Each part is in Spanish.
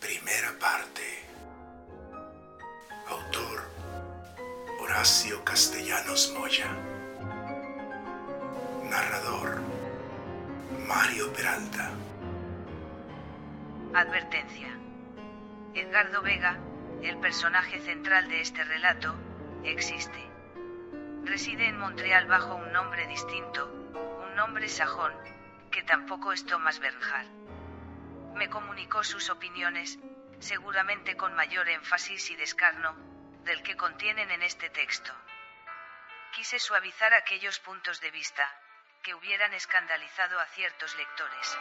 Primera parte. Autor Horacio Castellanos Moya. Narrador Mario Peralta. Advertencia. Edgardo Vega, el personaje central de este relato, existe. Reside en Montreal bajo un nombre distinto, un nombre sajón, que tampoco es Thomas Bernhardt. Me comunicó sus opiniones, seguramente con mayor énfasis y descarno, del que contienen en este texto. Quise suavizar aquellos puntos de vista, que hubieran escandalizado a ciertos lectores.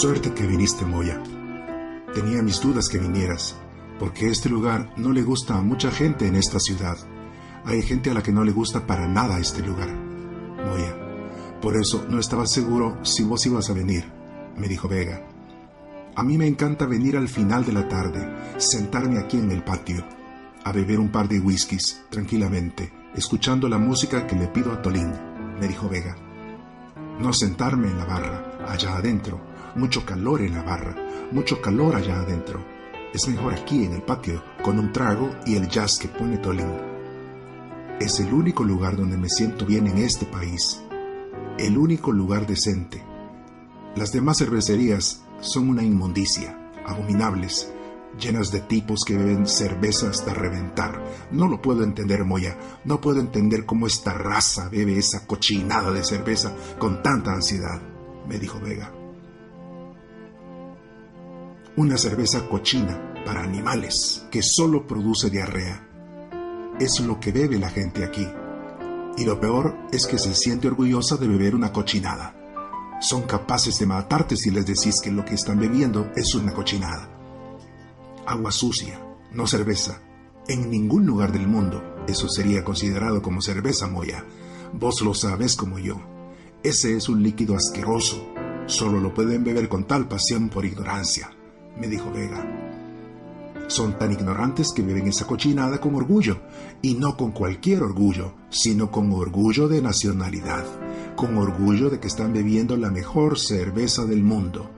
Suerte que viniste, Moya. Tenía mis dudas que vinieras, porque este lugar no le gusta a mucha gente en esta ciudad. Hay gente a la que no le gusta para nada este lugar. Moya, por eso no estaba seguro si vos ibas a venir, me dijo Vega. A mí me encanta venir al final de la tarde, sentarme aquí en el patio, a beber un par de whiskies tranquilamente, escuchando la música que le pido a Tolín, me dijo Vega. No sentarme en la barra, allá adentro, mucho calor en la barra, mucho calor allá adentro. Es mejor aquí en el patio, con un trago y el jazz que pone Tolín. Es el único lugar donde me siento bien en este país. El único lugar decente. Las demás cervecerías son una inmundicia, abominables, llenas de tipos que beben cerveza hasta reventar. No lo puedo entender, Moya. No puedo entender cómo esta raza bebe esa cochinada de cerveza con tanta ansiedad, me dijo Vega una cerveza cochina para animales que solo produce diarrea. Es lo que bebe la gente aquí. Y lo peor es que se siente orgullosa de beber una cochinada. Son capaces de matarte si les decís que lo que están bebiendo es una cochinada. Agua sucia, no cerveza. En ningún lugar del mundo eso sería considerado como cerveza moya. Vos lo sabes como yo. Ese es un líquido asqueroso. Solo lo pueden beber con tal pasión por ignorancia me dijo Vega. Son tan ignorantes que beben esa cochinada con orgullo, y no con cualquier orgullo, sino con orgullo de nacionalidad, con orgullo de que están bebiendo la mejor cerveza del mundo,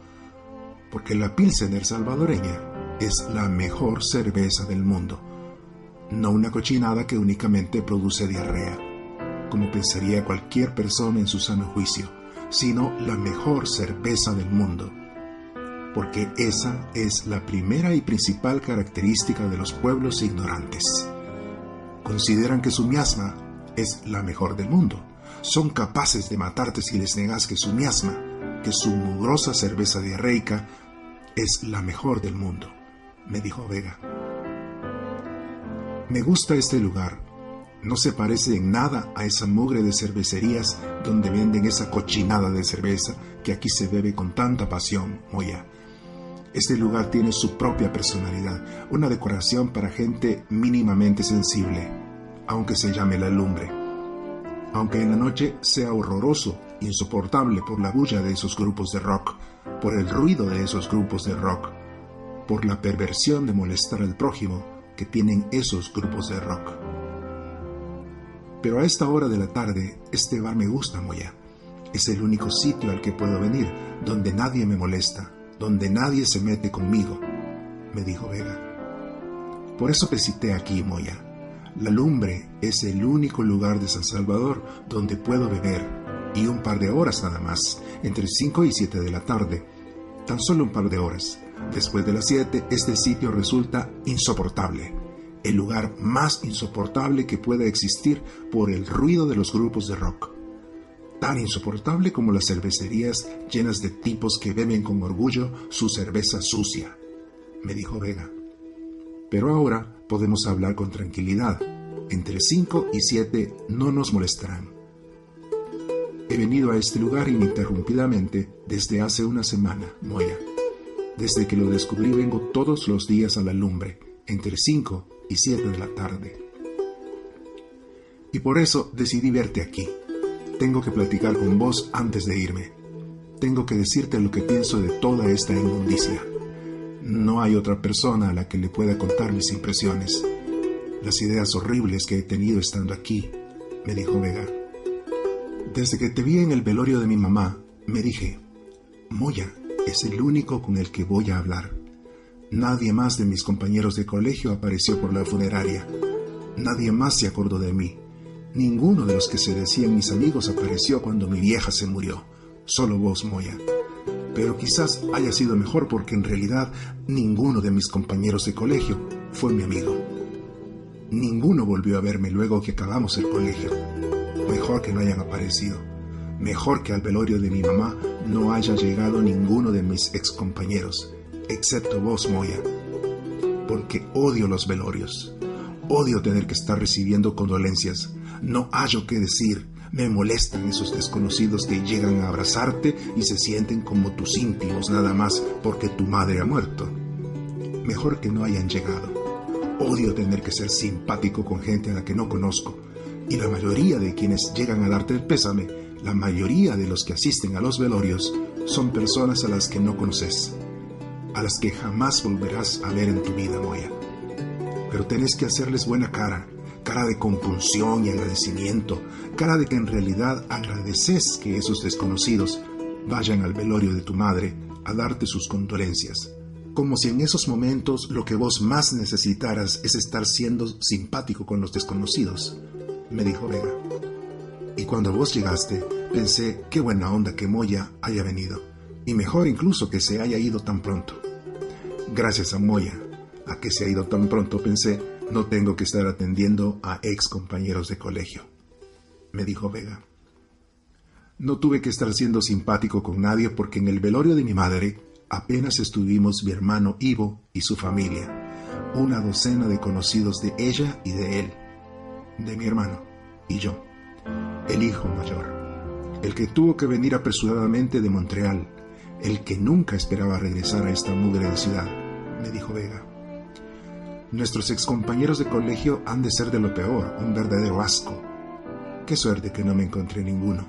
porque la Pilsener salvadoreña es la mejor cerveza del mundo, no una cochinada que únicamente produce diarrea, como pensaría cualquier persona en su sano juicio, sino la mejor cerveza del mundo porque esa es la primera y principal característica de los pueblos ignorantes. Consideran que su miasma es la mejor del mundo. Son capaces de matarte si les negas que su miasma, que su mugrosa cerveza diarreica, es la mejor del mundo, me dijo Vega. Me gusta este lugar. No se parece en nada a esa mugre de cervecerías donde venden esa cochinada de cerveza que aquí se bebe con tanta pasión, Moya. Este lugar tiene su propia personalidad, una decoración para gente mínimamente sensible, aunque se llame la lumbre. Aunque en la noche sea horroroso, insoportable por la bulla de esos grupos de rock, por el ruido de esos grupos de rock, por la perversión de molestar al prójimo que tienen esos grupos de rock. Pero a esta hora de la tarde, este bar me gusta, Moya. Es el único sitio al que puedo venir, donde nadie me molesta, donde nadie se mete conmigo, me dijo Vega. Por eso te cité aquí, Moya. La lumbre es el único lugar de San Salvador donde puedo beber, y un par de horas nada más, entre 5 y 7 de la tarde. Tan solo un par de horas. Después de las 7, este sitio resulta insoportable. El lugar más insoportable que pueda existir por el ruido de los grupos de rock tan insoportable como las cervecerías llenas de tipos que beben con orgullo su cerveza sucia, me dijo Vega. Pero ahora podemos hablar con tranquilidad. Entre 5 y 7 no nos molestarán. He venido a este lugar ininterrumpidamente desde hace una semana, Moya. Desde que lo descubrí vengo todos los días a la lumbre, entre 5 y 7 de la tarde. Y por eso decidí verte aquí. Tengo que platicar con vos antes de irme. Tengo que decirte lo que pienso de toda esta inmundicia. No hay otra persona a la que le pueda contar mis impresiones. Las ideas horribles que he tenido estando aquí, me dijo Vega. Desde que te vi en el velorio de mi mamá, me dije, Moya es el único con el que voy a hablar. Nadie más de mis compañeros de colegio apareció por la funeraria. Nadie más se acordó de mí. Ninguno de los que se decían mis amigos apareció cuando mi vieja se murió. Solo vos, Moya. Pero quizás haya sido mejor porque en realidad ninguno de mis compañeros de colegio fue mi amigo. Ninguno volvió a verme luego que acabamos el colegio. Mejor que no hayan aparecido. Mejor que al velorio de mi mamá no haya llegado ninguno de mis excompañeros, excepto vos, Moya. Porque odio los velorios. Odio tener que estar recibiendo condolencias. No hallo qué decir. Me molestan esos desconocidos que llegan a abrazarte y se sienten como tus íntimos nada más porque tu madre ha muerto. Mejor que no hayan llegado. Odio tener que ser simpático con gente a la que no conozco. Y la mayoría de quienes llegan a darte el pésame, la mayoría de los que asisten a los velorios, son personas a las que no conoces, a las que jamás volverás a ver en tu vida, Moya pero tenés que hacerles buena cara, cara de compulsión y agradecimiento, cara de que en realidad agradeces que esos desconocidos vayan al velorio de tu madre a darte sus condolencias, como si en esos momentos lo que vos más necesitaras es estar siendo simpático con los desconocidos, me dijo Vega. Y cuando vos llegaste, pensé qué buena onda que Moya haya venido, y mejor incluso que se haya ido tan pronto. Gracias a Moya, a que se ha ido tan pronto pensé, no tengo que estar atendiendo a ex compañeros de colegio, me dijo Vega. No tuve que estar siendo simpático con nadie porque en el velorio de mi madre apenas estuvimos mi hermano Ivo y su familia, una docena de conocidos de ella y de él, de mi hermano y yo, el hijo mayor, el que tuvo que venir apresuradamente de Montreal, el que nunca esperaba regresar a esta mugre de ciudad, me dijo Vega. Nuestros excompañeros de colegio han de ser de lo peor, un verdadero asco. Qué suerte que no me encontré ninguno.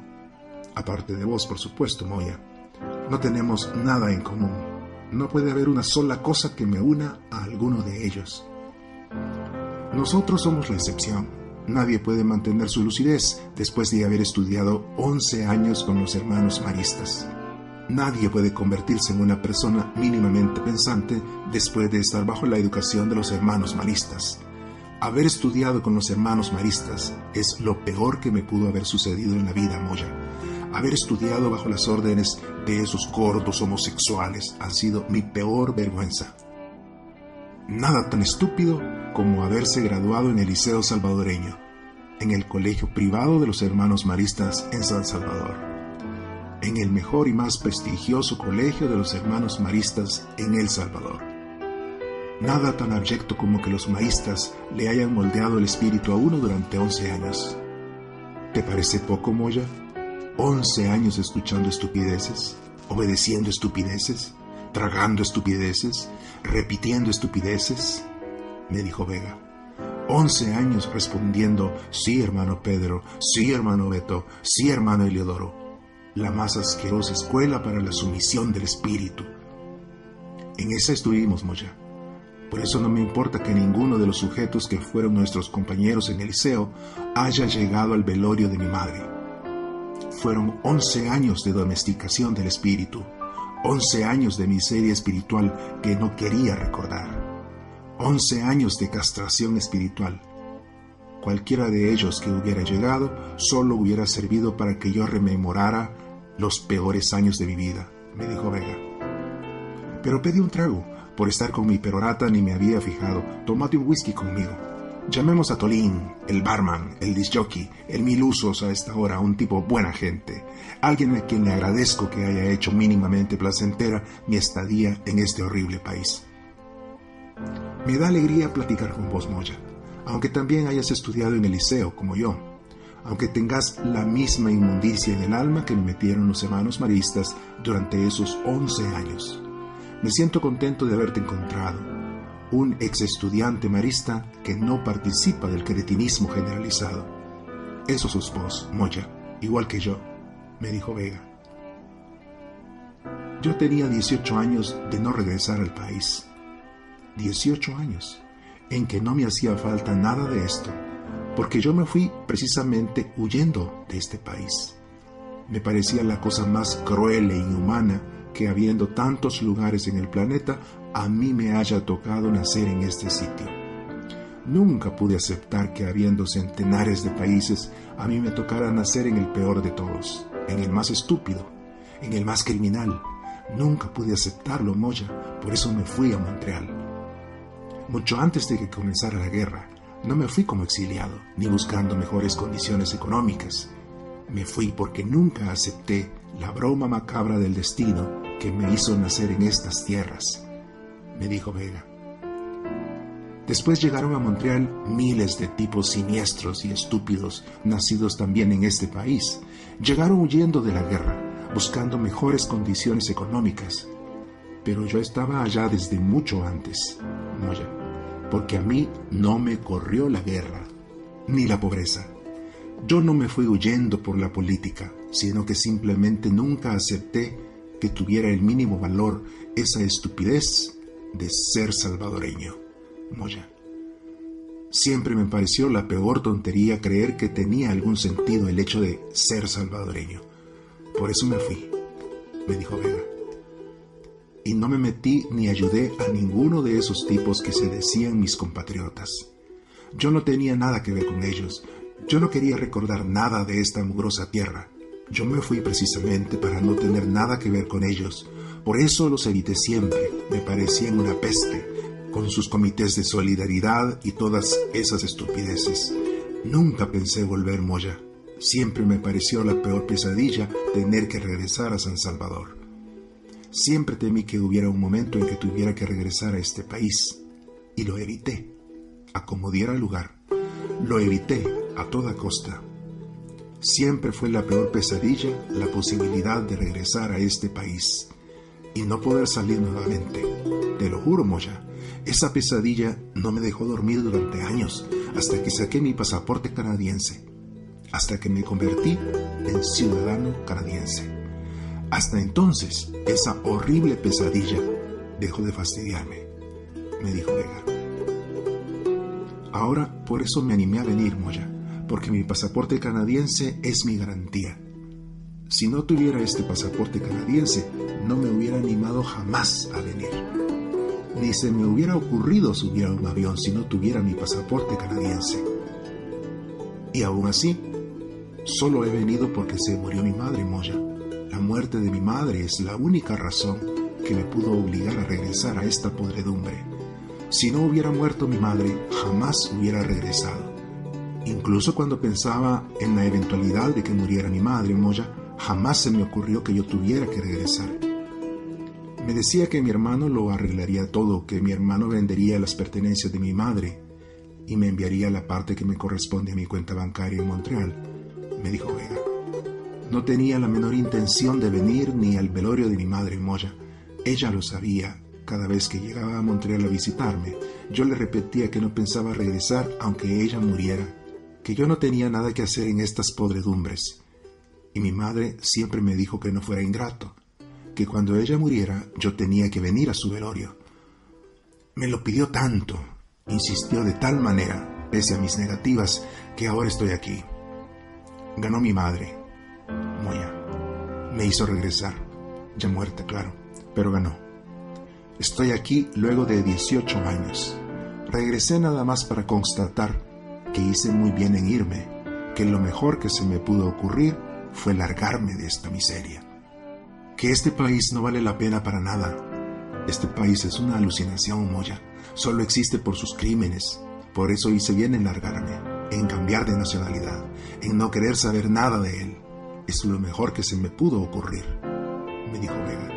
Aparte de vos, por supuesto, Moya. No tenemos nada en común. No puede haber una sola cosa que me una a alguno de ellos. Nosotros somos la excepción. Nadie puede mantener su lucidez después de haber estudiado 11 años con los hermanos maristas. Nadie puede convertirse en una persona mínimamente pensante después de estar bajo la educación de los hermanos maristas. Haber estudiado con los hermanos maristas es lo peor que me pudo haber sucedido en la vida, Moya. Haber estudiado bajo las órdenes de esos gordos homosexuales ha sido mi peor vergüenza. Nada tan estúpido como haberse graduado en el Liceo Salvadoreño, en el colegio privado de los hermanos maristas en San Salvador en el mejor y más prestigioso colegio de los hermanos maristas en El Salvador. Nada tan abyecto como que los maristas le hayan moldeado el espíritu a uno durante 11 años. ¿Te parece poco, Moya? ¿11 años escuchando estupideces, obedeciendo estupideces, tragando estupideces, repitiendo estupideces? Me dijo Vega. 11 años respondiendo, sí, hermano Pedro, sí, hermano Beto, sí, hermano Eliodoro la más asquerosa escuela para la sumisión del espíritu. En esa estuvimos, Moya. Por eso no me importa que ninguno de los sujetos que fueron nuestros compañeros en el haya llegado al velorio de mi madre. Fueron once años de domesticación del espíritu, once años de miseria espiritual que no quería recordar, once años de castración espiritual Cualquiera de ellos que hubiera llegado solo hubiera servido para que yo rememorara los peores años de mi vida, me dijo Vega. Pero pedí un trago. Por estar con mi perorata ni me había fijado. Tómate un whisky conmigo. Llamemos a Tolín, el barman, el disjockey, el mil usos a esta hora, un tipo buena gente. Alguien a quien le agradezco que haya hecho mínimamente placentera mi estadía en este horrible país. Me da alegría platicar con vos, Moya aunque también hayas estudiado en el liceo como yo, aunque tengas la misma inmundicia en el alma que me metieron los hermanos maristas durante esos 11 años. Me siento contento de haberte encontrado, un ex estudiante marista que no participa del cretinismo generalizado. Eso sos vos, Moya, igual que yo, me dijo Vega. Yo tenía 18 años de no regresar al país. 18 años en que no me hacía falta nada de esto, porque yo me fui precisamente huyendo de este país. Me parecía la cosa más cruel e inhumana que habiendo tantos lugares en el planeta, a mí me haya tocado nacer en este sitio. Nunca pude aceptar que habiendo centenares de países, a mí me tocara nacer en el peor de todos, en el más estúpido, en el más criminal. Nunca pude aceptarlo, Moya, por eso me fui a Montreal. Mucho antes de que comenzara la guerra, no me fui como exiliado, ni buscando mejores condiciones económicas. Me fui porque nunca acepté la broma macabra del destino que me hizo nacer en estas tierras, me dijo Vega. Después llegaron a Montreal miles de tipos siniestros y estúpidos nacidos también en este país. Llegaron huyendo de la guerra, buscando mejores condiciones económicas. Pero yo estaba allá desde mucho antes, Moya, porque a mí no me corrió la guerra, ni la pobreza. Yo no me fui huyendo por la política, sino que simplemente nunca acepté que tuviera el mínimo valor esa estupidez de ser salvadoreño. Moya. Siempre me pareció la peor tontería creer que tenía algún sentido el hecho de ser salvadoreño. Por eso me fui, me dijo Vega. Y no me metí ni ayudé a ninguno de esos tipos que se decían mis compatriotas. Yo no tenía nada que ver con ellos. Yo no quería recordar nada de esta mugrosa tierra. Yo me fui precisamente para no tener nada que ver con ellos. Por eso los evité siempre. Me parecían una peste, con sus comités de solidaridad y todas esas estupideces. Nunca pensé volver Moya. Siempre me pareció la peor pesadilla tener que regresar a San Salvador. Siempre temí que hubiera un momento en que tuviera que regresar a este país. Y lo evité, a como lugar. Lo evité a toda costa. Siempre fue la peor pesadilla la posibilidad de regresar a este país y no poder salir nuevamente. Te lo juro, Moya, esa pesadilla no me dejó dormir durante años hasta que saqué mi pasaporte canadiense, hasta que me convertí en ciudadano canadiense. Hasta entonces, esa horrible pesadilla dejó de fastidiarme, me dijo Vega. Ahora por eso me animé a venir, Moya, porque mi pasaporte canadiense es mi garantía. Si no tuviera este pasaporte canadiense, no me hubiera animado jamás a venir. Ni se me hubiera ocurrido subir a un avión si no tuviera mi pasaporte canadiense. Y aún así, solo he venido porque se murió mi madre, Moya. Muerte de mi madre es la única razón que me pudo obligar a regresar a esta podredumbre. Si no hubiera muerto mi madre, jamás hubiera regresado. Incluso cuando pensaba en la eventualidad de que muriera mi madre, Moya, jamás se me ocurrió que yo tuviera que regresar. Me decía que mi hermano lo arreglaría todo, que mi hermano vendería las pertenencias de mi madre y me enviaría la parte que me corresponde a mi cuenta bancaria en Montreal, me dijo Vega. No tenía la menor intención de venir ni al velorio de mi madre Moya. Ella lo sabía. Cada vez que llegaba a Montreal a visitarme, yo le repetía que no pensaba regresar aunque ella muriera, que yo no tenía nada que hacer en estas podredumbres y mi madre siempre me dijo que no fuera ingrato, que cuando ella muriera yo tenía que venir a su velorio. Me lo pidió tanto, insistió de tal manera, pese a mis negativas, que ahora estoy aquí. Ganó mi madre, Moya. Me hizo regresar, ya muerta, claro, pero ganó. Estoy aquí luego de 18 años. Regresé nada más para constatar que hice muy bien en irme, que lo mejor que se me pudo ocurrir fue largarme de esta miseria. Que este país no vale la pena para nada. Este país es una alucinación, Moya. Solo existe por sus crímenes. Por eso hice bien en largarme, en cambiar de nacionalidad, en no querer saber nada de él. Es lo mejor que se me pudo ocurrir, me dijo Vega.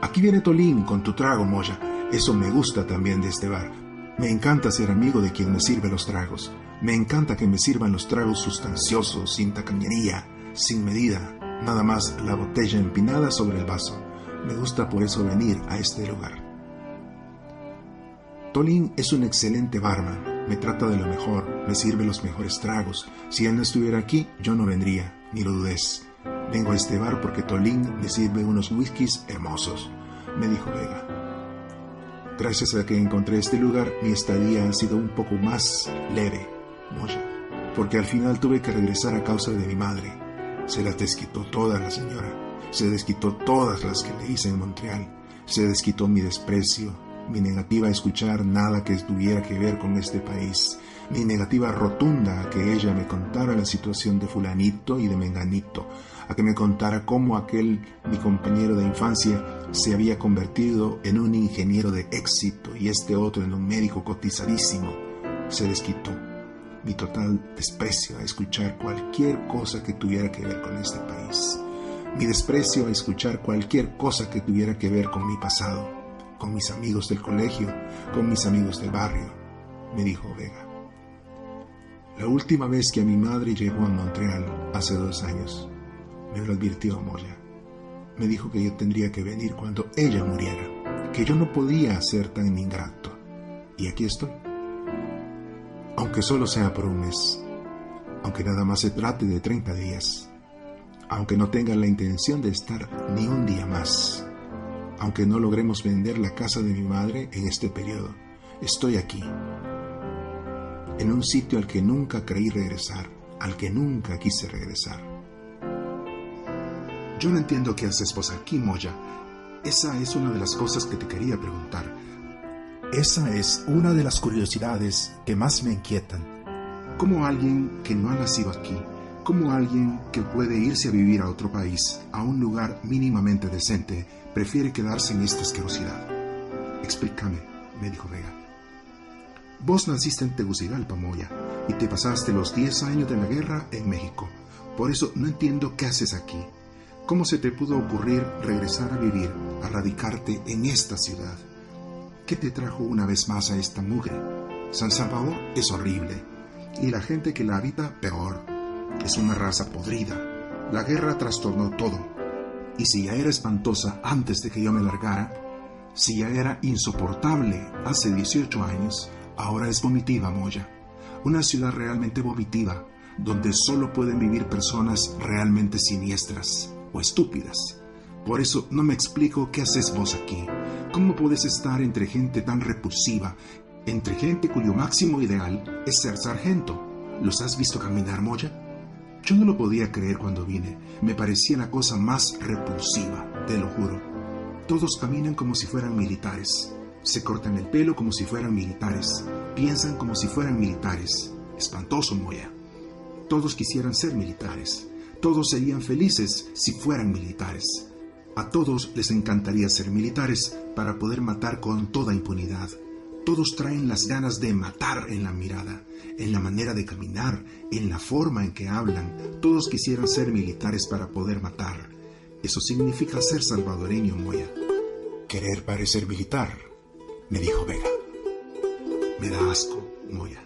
Aquí viene Tolín con tu trago, Moya. Eso me gusta también de este bar. Me encanta ser amigo de quien me sirve los tragos. Me encanta que me sirvan los tragos sustanciosos, sin tacañería, sin medida, nada más la botella empinada sobre el vaso. Me gusta por eso venir a este lugar. Tolín es un excelente barman. me trata de lo mejor, me sirve los mejores tragos. Si él no estuviera aquí, yo no vendría, ni lo dudes. Vengo a este bar porque Tolín me sirve unos whiskies hermosos, me dijo Vega. Gracias a que encontré este lugar, mi estadía ha sido un poco más leve, Moya, porque al final tuve que regresar a causa de mi madre. Se las desquitó toda la señora, se desquitó todas las que le hice en Montreal, se desquitó mi desprecio, mi negativa a escuchar nada que tuviera que ver con este país, mi negativa rotunda a que ella me contara la situación de fulanito y de menganito, a que me contara cómo aquel mi compañero de infancia se había convertido en un ingeniero de éxito y este otro en un médico cotizadísimo. Se desquitó mi total desprecio a escuchar cualquier cosa que tuviera que ver con este país, mi desprecio a escuchar cualquier cosa que tuviera que ver con mi pasado con mis amigos del colegio, con mis amigos del barrio, me dijo Vega. La última vez que a mi madre llegó a Montreal, hace dos años, me lo advirtió Moya. Me dijo que yo tendría que venir cuando ella muriera, que yo no podía ser tan ingrato. Y aquí estoy. Aunque solo sea por un mes, aunque nada más se trate de 30 días, aunque no tenga la intención de estar ni un día más aunque no logremos vender la casa de mi madre en este periodo. Estoy aquí, en un sitio al que nunca creí regresar, al que nunca quise regresar. Yo no entiendo qué haces vos aquí, Moya. Esa es una de las cosas que te quería preguntar. Esa es una de las curiosidades que más me inquietan. ¿Cómo alguien que no ha nacido aquí, como alguien que puede irse a vivir a otro país, a un lugar mínimamente decente, prefiere quedarse en esta asquerosidad. Explícame, me dijo Vega. Vos naciste en Tegucigalpa, Moya, y te pasaste los 10 años de la guerra en México. Por eso no entiendo qué haces aquí. ¿Cómo se te pudo ocurrir regresar a vivir, a radicarte en esta ciudad? ¿Qué te trajo una vez más a esta mugre? San Salvador es horrible, y la gente que la habita peor. Es una raza podrida. La guerra trastornó todo y si ya era espantosa antes de que yo me largara, si ya era insoportable hace 18 años, ahora es vomitiva, Moya. Una ciudad realmente vomitiva, donde solo pueden vivir personas realmente siniestras o estúpidas. Por eso no me explico qué haces vos aquí. ¿Cómo puedes estar entre gente tan repulsiva, entre gente cuyo máximo ideal es ser sargento? ¿Los has visto caminar, Moya? Yo no lo podía creer cuando vine. Me parecía la cosa más repulsiva, te lo juro. Todos caminan como si fueran militares. Se cortan el pelo como si fueran militares. Piensan como si fueran militares. Espantoso, Moya. Todos quisieran ser militares. Todos serían felices si fueran militares. A todos les encantaría ser militares para poder matar con toda impunidad. Todos traen las ganas de matar en la mirada en la manera de caminar, en la forma en que hablan. Todos quisieran ser militares para poder matar. Eso significa ser salvadoreño, Moya. Querer parecer militar, me dijo Vega. Me da asco, Moya.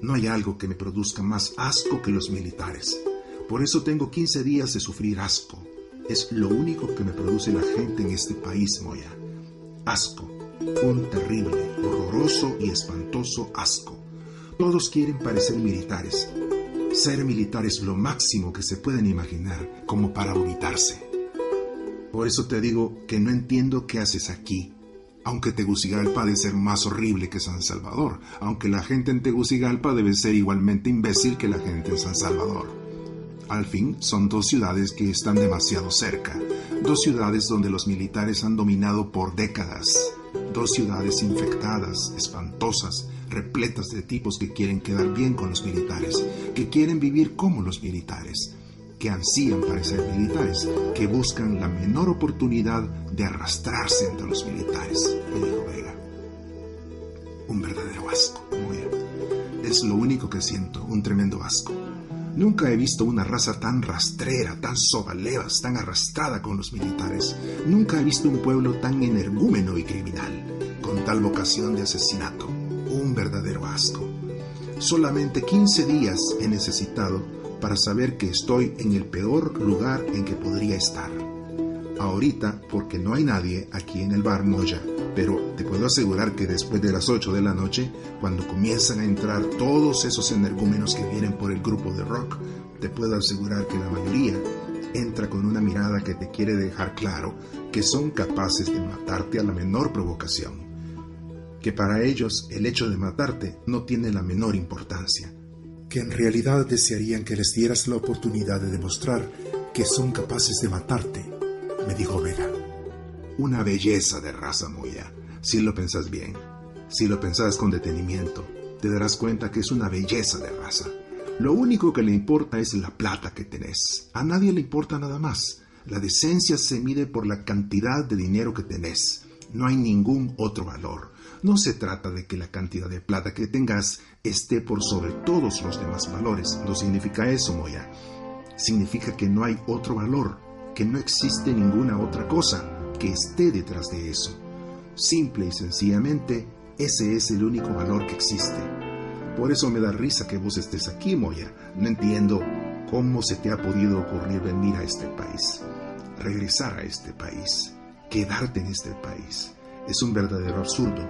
No hay algo que me produzca más asco que los militares. Por eso tengo 15 días de sufrir asco. Es lo único que me produce la gente en este país, Moya. Asco. Un terrible, horroroso y espantoso asco. Todos quieren parecer militares. Ser militar es lo máximo que se pueden imaginar, como para vomitarse. Por eso te digo que no entiendo qué haces aquí. Aunque Tegucigalpa debe ser más horrible que San Salvador, aunque la gente en Tegucigalpa debe ser igualmente imbécil que la gente en San Salvador. Al fin, son dos ciudades que están demasiado cerca, dos ciudades donde los militares han dominado por décadas, dos ciudades infectadas, espantosas, repletas de tipos que quieren quedar bien con los militares, que quieren vivir como los militares, que ansían parecer militares, que buscan la menor oportunidad de arrastrarse entre los militares, me dijo Vega. Un verdadero asco, muy bien. Es lo único que siento, un tremendo asco. Nunca he visto una raza tan rastrera, tan sobalevas, tan arrastrada con los militares. Nunca he visto un pueblo tan energúmeno y criminal, con tal vocación de asesinato un verdadero asco. Solamente 15 días he necesitado para saber que estoy en el peor lugar en que podría estar. Ahorita, porque no hay nadie aquí en el bar Moya, Pero te puedo asegurar que después de las 8 de la noche, cuando comienzan a entrar todos esos energúmenos que vienen por el grupo de rock, te puedo asegurar que la mayoría entra con una mirada que te quiere dejar claro que son capaces de matarte a la menor provocación. Que para ellos el hecho de matarte no tiene la menor importancia. Que en realidad desearían que les dieras la oportunidad de demostrar que son capaces de matarte, me dijo Vega. Una belleza de raza Moya, si lo pensás bien. Si lo pensás con detenimiento, te darás cuenta que es una belleza de raza. Lo único que le importa es la plata que tenés. A nadie le importa nada más. La decencia se mide por la cantidad de dinero que tenés. No hay ningún otro valor. No se trata de que la cantidad de plata que tengas esté por sobre todos los demás valores. No significa eso, Moya. Significa que no hay otro valor, que no existe ninguna otra cosa que esté detrás de eso. Simple y sencillamente, ese es el único valor que existe. Por eso me da risa que vos estés aquí, Moya. No entiendo cómo se te ha podido ocurrir venir a este país, regresar a este país, quedarte en este país. Es un verdadero absurdo.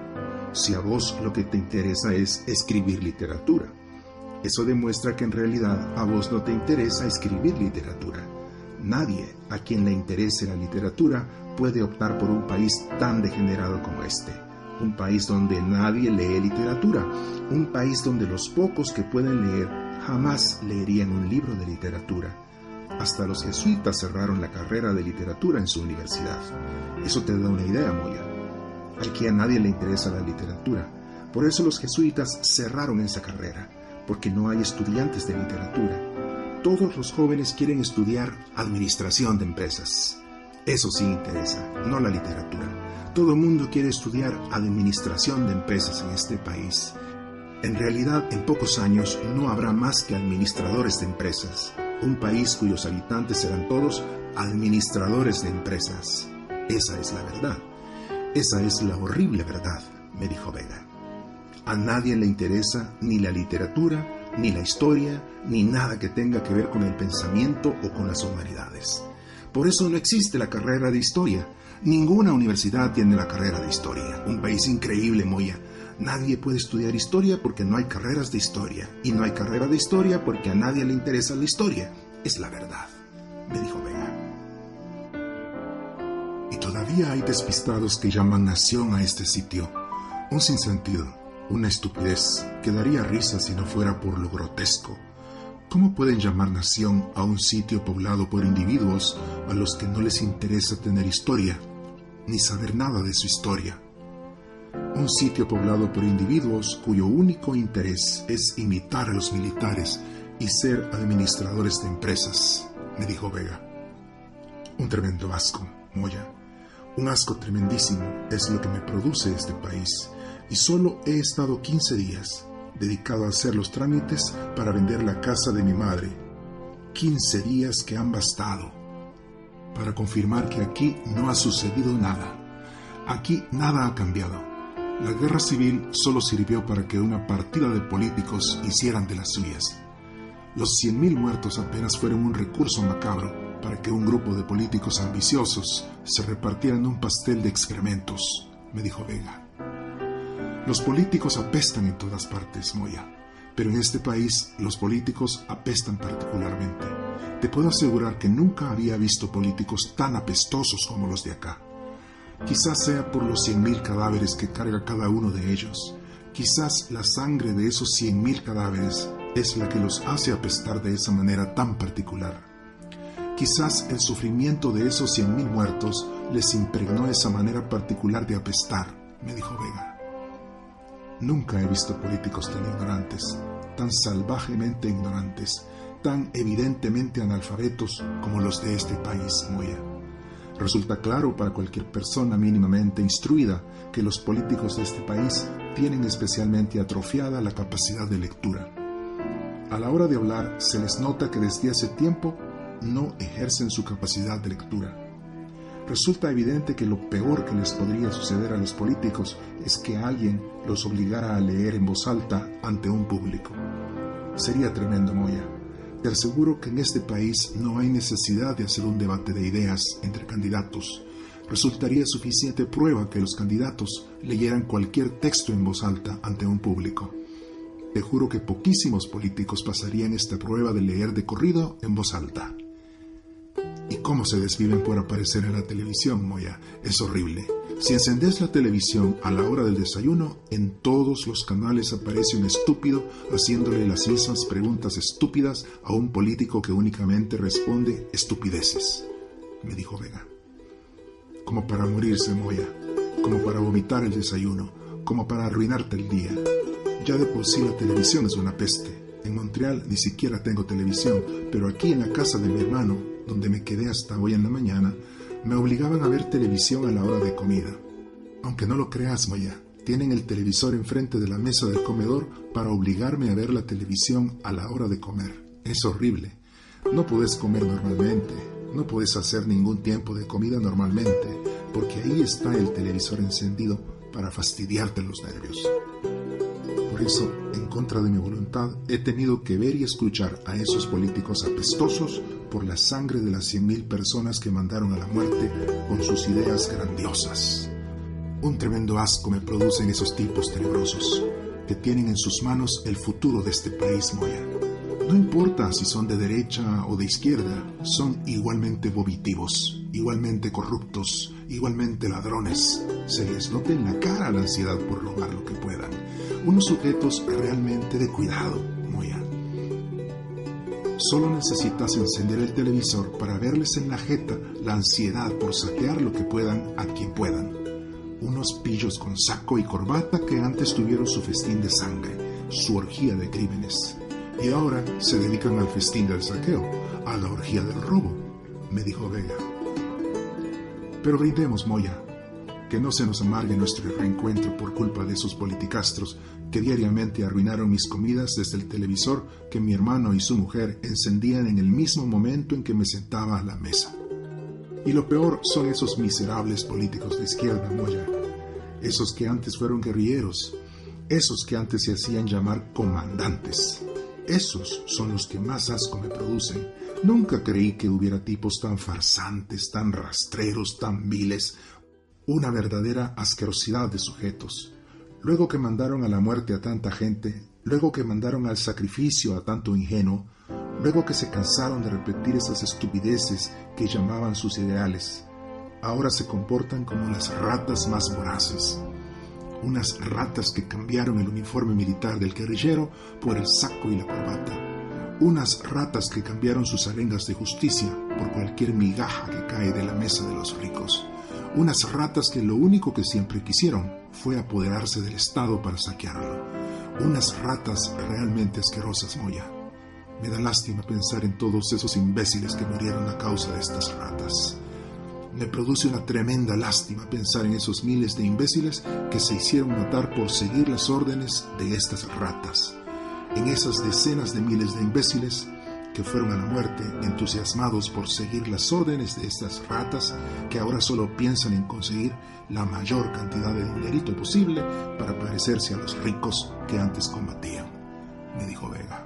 Si a vos lo que te interesa es escribir literatura, eso demuestra que en realidad a vos no te interesa escribir literatura. Nadie a quien le interese la literatura puede optar por un país tan degenerado como este un país donde nadie lee literatura, un país donde los pocos que pueden leer jamás leerían un libro de literatura. Hasta los jesuitas cerraron la carrera de literatura en su universidad. Eso te da una idea, Moya. Aquí a nadie le interesa la literatura. Por eso los jesuitas cerraron esa carrera, porque no hay estudiantes de literatura. Todos los jóvenes quieren estudiar administración de empresas. Eso sí interesa, no la literatura. Todo el mundo quiere estudiar administración de empresas en este país. En realidad, en pocos años no habrá más que administradores de empresas. Un país cuyos habitantes serán todos administradores de empresas. Esa es la verdad. Esa es la horrible verdad, me dijo Vega. A nadie le interesa ni la literatura, ni la historia, ni nada que tenga que ver con el pensamiento o con las humanidades. Por eso no existe la carrera de historia, Ninguna universidad tiene la carrera de historia. Un país increíble, Moya. Nadie puede estudiar historia porque no hay carreras de historia. Y no hay carrera de historia porque a nadie le interesa la historia. Es la verdad, me dijo Vega. Todavía hay despistados que llaman nación a este sitio. Un sinsentido, una estupidez que daría risa si no fuera por lo grotesco. ¿Cómo pueden llamar nación a un sitio poblado por individuos a los que no les interesa tener historia? ni saber nada de su historia. Un sitio poblado por individuos cuyo único interés es imitar a los militares y ser administradores de empresas, me dijo Vega. Un tremendo asco, Moya. Un asco tremendísimo es lo que me produce este país y solo he estado 15 días dedicado a hacer los trámites para vender la casa de mi madre. 15 días que han bastado para confirmar que aquí no ha sucedido nada. Aquí nada ha cambiado. La guerra civil solo sirvió para que una partida de políticos hicieran de las suyas. Los 100.000 muertos apenas fueron un recurso macabro para que un grupo de políticos ambiciosos se repartieran un pastel de excrementos, me dijo Vega. Los políticos apestan en todas partes, Moya, pero en este país los políticos apestan particularmente. Te puedo asegurar que nunca había visto políticos tan apestosos como los de acá. Quizás sea por los cien mil cadáveres que carga cada uno de ellos. Quizás la sangre de esos cien mil cadáveres es la que los hace apestar de esa manera tan particular. Quizás el sufrimiento de esos cien mil muertos les impregnó esa manera particular de apestar, me dijo Vega. Nunca he visto políticos tan ignorantes, tan salvajemente ignorantes, tan evidentemente analfabetos como los de este país, Moya. Resulta claro para cualquier persona mínimamente instruida que los políticos de este país tienen especialmente atrofiada la capacidad de lectura. A la hora de hablar se les nota que desde hace tiempo no ejercen su capacidad de lectura. Resulta evidente que lo peor que les podría suceder a los políticos es que alguien los obligara a leer en voz alta ante un público. Sería tremendo, Moya. Te aseguro que en este país no hay necesidad de hacer un debate de ideas entre candidatos. resultaría suficiente prueba que los candidatos leyeran cualquier texto en voz alta ante un público. Te juro que poquísimos políticos pasarían esta prueba de leer de corrido en voz alta. ¿Y cómo se desviven por aparecer en la televisión, Moya? Es horrible. Si encendes la televisión a la hora del desayuno, en todos los canales aparece un estúpido haciéndole las mismas preguntas estúpidas a un político que únicamente responde estupideces, me dijo Vega. Como para morirse, Moya, como para vomitar el desayuno, como para arruinarte el día. Ya de por sí la televisión es una peste. En Montreal ni siquiera tengo televisión, pero aquí en la casa de mi hermano, donde me quedé hasta hoy en la mañana, me obligaban a ver televisión a la hora de comida. Aunque no lo creas, Moya, tienen el televisor enfrente de la mesa del comedor para obligarme a ver la televisión a la hora de comer. Es horrible. No puedes comer normalmente, no puedes hacer ningún tiempo de comida normalmente, porque ahí está el televisor encendido para fastidiarte los nervios. Por eso, en contra de mi voluntad, he tenido que ver y escuchar a esos políticos apestosos por la sangre de las cien mil personas que mandaron a la muerte con sus ideas grandiosas. Un tremendo asco me producen esos tipos tenebrosos, que tienen en sus manos el futuro de este país, Moya. No importa si son de derecha o de izquierda, son igualmente vomitivos, igualmente corruptos, igualmente ladrones. Se les nota en la cara la ansiedad por robar lo que puedan unos sujetos realmente de cuidado, Moya. Solo necesitas encender el televisor para verles en la jeta la ansiedad por saquear lo que puedan a quien puedan. Unos pillos con saco y corbata que antes tuvieron su festín de sangre, su orgía de crímenes, y ahora se dedican al festín del saqueo, a la orgía del robo, me dijo Vega. Pero brindemos, Moya, que no se nos amargue nuestro reencuentro por culpa de esos politicastros que diariamente arruinaron mis comidas desde el televisor que mi hermano y su mujer encendían en el mismo momento en que me sentaba a la mesa. Y lo peor son esos miserables políticos de izquierda, Moya, esos que antes fueron guerrilleros, esos que antes se hacían llamar comandantes. Esos son los que más asco me producen. Nunca creí que hubiera tipos tan farsantes, tan rastreros, tan viles. Una verdadera asquerosidad de sujetos. Luego que mandaron a la muerte a tanta gente, luego que mandaron al sacrificio a tanto ingenuo, luego que se cansaron de repetir esas estupideces que llamaban sus ideales, ahora se comportan como las ratas más voraces. Unas ratas que cambiaron el uniforme militar del guerrillero por el saco y la corbata. Unas ratas que cambiaron sus arengas de justicia por cualquier migaja que cae de la mesa de los ricos unas ratas que lo único que siempre quisieron fue apoderarse del Estado para saquearlo. Unas ratas realmente asquerosas, Moya. Me da lástima pensar en todos esos imbéciles que murieron a causa de estas ratas. Me produce una tremenda lástima pensar en esos miles de imbéciles que se hicieron matar por seguir las órdenes de estas ratas. En esas decenas de miles de imbéciles que fueron a la muerte entusiasmados por seguir las órdenes de estas ratas que ahora solo piensan en conseguir la mayor cantidad de dinerito posible para parecerse a los ricos que antes combatían, me dijo Vega.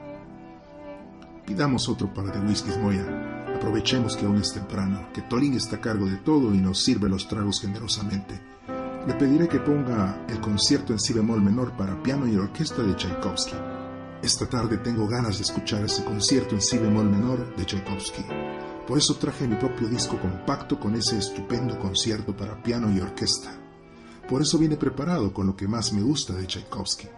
Pidamos otro par de whiskies, Moya. Aprovechemos que aún es temprano, que Tolín está a cargo de todo y nos sirve los tragos generosamente. Le pediré que ponga el concierto en si bemol menor para piano y orquesta de Tchaikovsky esta tarde tengo ganas de escuchar ese concierto en si bemol menor de Tchaikovsky. Por eso traje mi propio disco compacto con ese estupendo concierto para piano y orquesta. Por eso vine preparado con lo que más me gusta de Tchaikovsky.